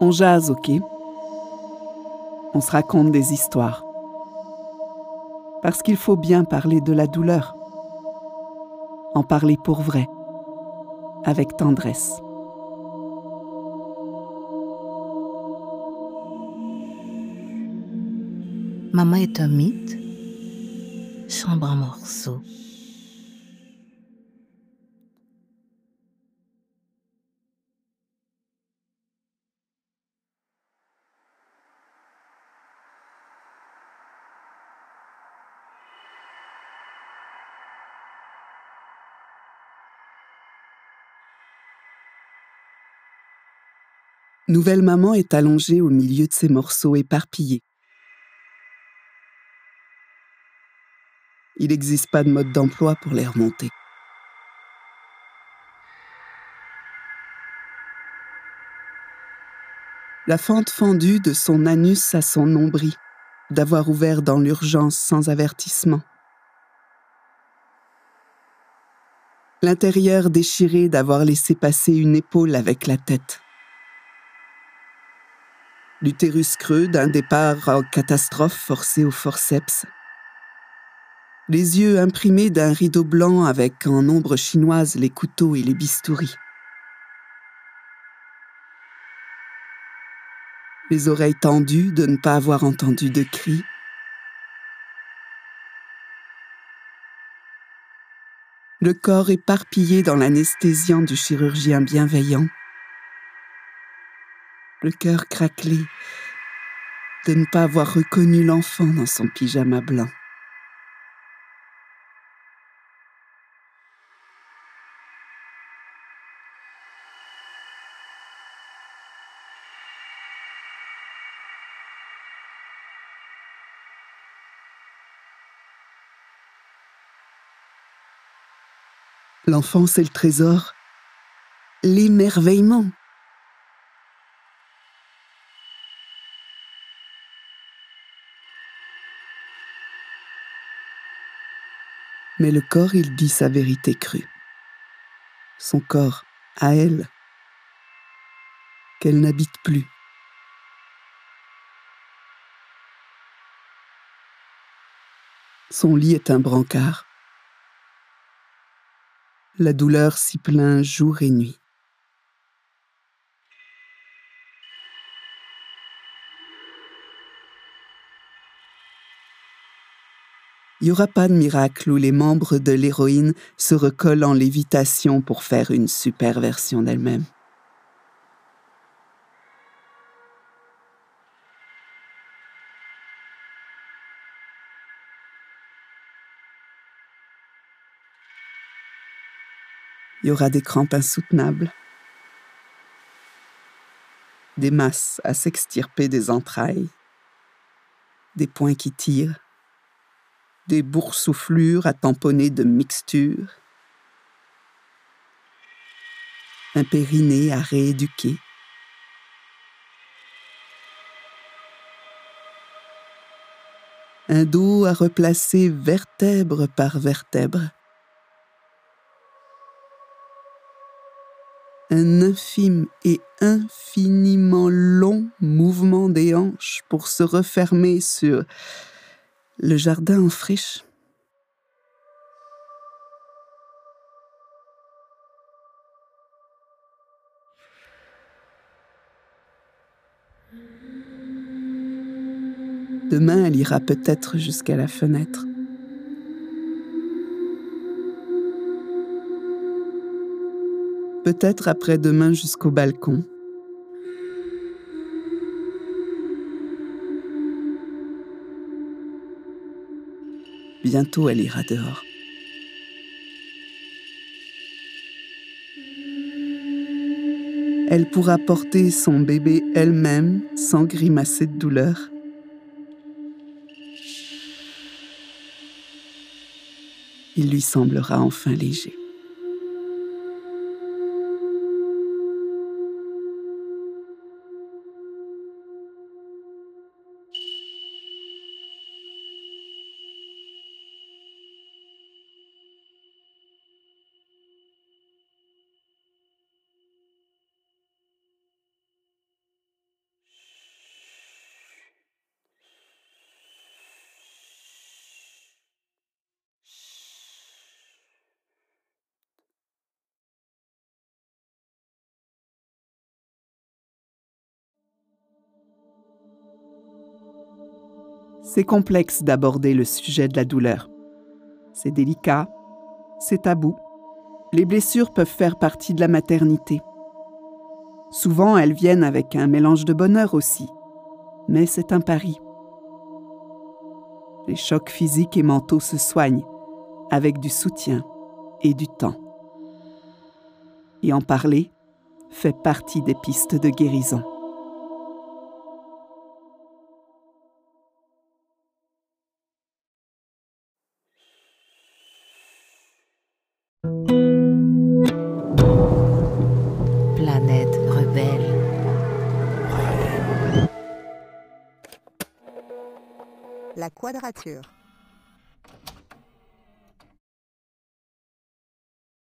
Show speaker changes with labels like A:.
A: On jase, ok? On se raconte des histoires. Parce qu'il faut bien parler de la douleur. En parler pour vrai, avec tendresse.
B: Maman est un mythe, chambre en morceaux.
A: Nouvelle maman est allongée au milieu de ces morceaux éparpillés. Il n'existe pas de mode d'emploi pour les remonter. La fente fendue de son anus à son nombril, d'avoir ouvert dans l'urgence sans avertissement. L'intérieur déchiré d'avoir laissé passer une épaule avec la tête l'utérus creux d'un départ en catastrophe forcé au forceps. Les yeux imprimés d'un rideau blanc avec en ombre chinoise les couteaux et les bistouris. Les oreilles tendues de ne pas avoir entendu de cris. Le corps éparpillé dans l'anesthésiant du chirurgien bienveillant le cœur craquelé de ne pas avoir reconnu l'enfant dans son pyjama blanc. L'enfant, c'est le trésor, l'émerveillement. Mais le corps, il dit sa vérité crue. Son corps, à elle, qu'elle n'habite plus. Son lit est un brancard. La douleur s'y plaint jour et nuit. N'y aura pas de miracle où les membres de l'héroïne se recollent en lévitation pour faire une super version d'elle-même. Il y aura des crampes insoutenables, des masses à s'extirper des entrailles, des poings qui tirent, des boursouflures à tamponner de mixtures, un périnée à rééduquer, un dos à replacer vertèbre par vertèbre, un infime et infiniment long mouvement des hanches pour se refermer sur le jardin en friche. Demain, elle ira peut-être jusqu'à la fenêtre. Peut-être après-demain jusqu'au balcon. Bientôt elle ira dehors. Elle pourra porter son bébé elle-même sans grimacer de douleur. Il lui semblera enfin léger. C'est complexe d'aborder le sujet de la douleur. C'est délicat, c'est tabou. Les blessures peuvent faire partie de la maternité. Souvent, elles viennent avec un mélange de bonheur aussi. Mais c'est un pari. Les chocs physiques et mentaux se soignent avec du soutien et du temps. Et en parler fait partie des pistes de guérison.
B: Rebelle.
C: La quadrature.